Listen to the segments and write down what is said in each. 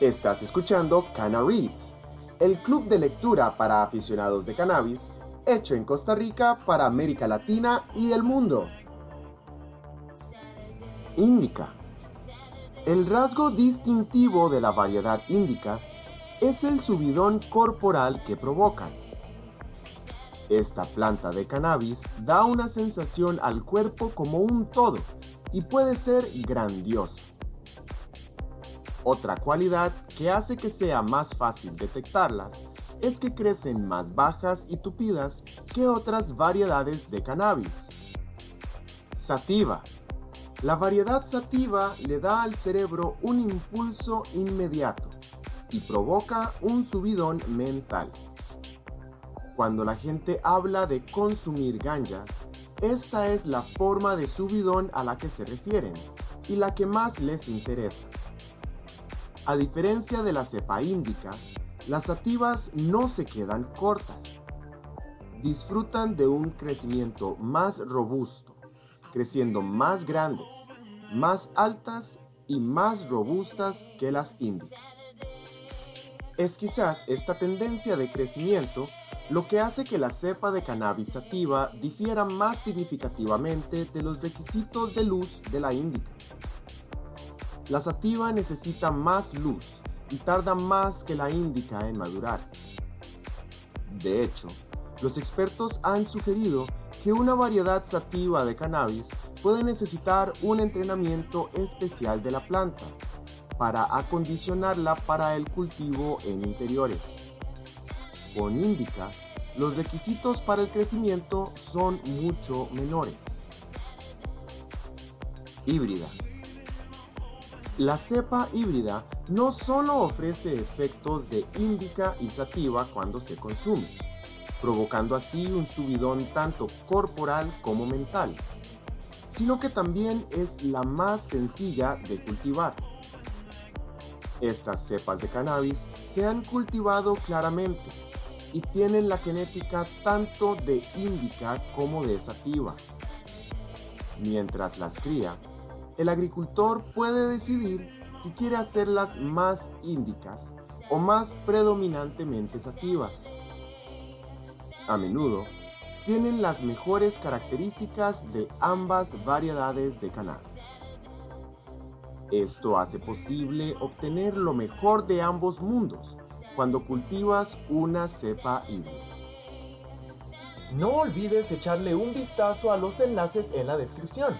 Estás escuchando Cana Reads, el club de lectura para aficionados de cannabis, hecho en Costa Rica para América Latina y el mundo. Índica. El rasgo distintivo de la variedad índica es el subidón corporal que provocan. Esta planta de cannabis da una sensación al cuerpo como un todo y puede ser grandiosa. Otra cualidad que hace que sea más fácil detectarlas es que crecen más bajas y tupidas que otras variedades de cannabis. Sativa. La variedad sativa le da al cerebro un impulso inmediato y provoca un subidón mental. Cuando la gente habla de consumir ganja, esta es la forma de subidón a la que se refieren y la que más les interesa. A diferencia de la cepa índica, las sativas no se quedan cortas. Disfrutan de un crecimiento más robusto, creciendo más grandes, más altas y más robustas que las índicas. Es quizás esta tendencia de crecimiento lo que hace que la cepa de cannabis sativa difiera más significativamente de los requisitos de luz de la índica. La sativa necesita más luz y tarda más que la índica en madurar. De hecho, los expertos han sugerido que una variedad sativa de cannabis puede necesitar un entrenamiento especial de la planta para acondicionarla para el cultivo en interiores. Con índica, los requisitos para el crecimiento son mucho menores. Híbrida. La cepa híbrida no solo ofrece efectos de índica y sativa cuando se consume, provocando así un subidón tanto corporal como mental, sino que también es la más sencilla de cultivar. Estas cepas de cannabis se han cultivado claramente y tienen la genética tanto de índica como de sativa. Mientras las cría, el agricultor puede decidir si quiere hacerlas más índicas o más predominantemente sativas. A menudo, tienen las mejores características de ambas variedades de cannabis. Esto hace posible obtener lo mejor de ambos mundos cuando cultivas una cepa híbrida. No olvides echarle un vistazo a los enlaces en la descripción.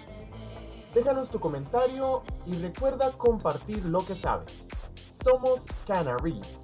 Déjanos tu comentario y recuerda compartir lo que sabes. Somos Canaries.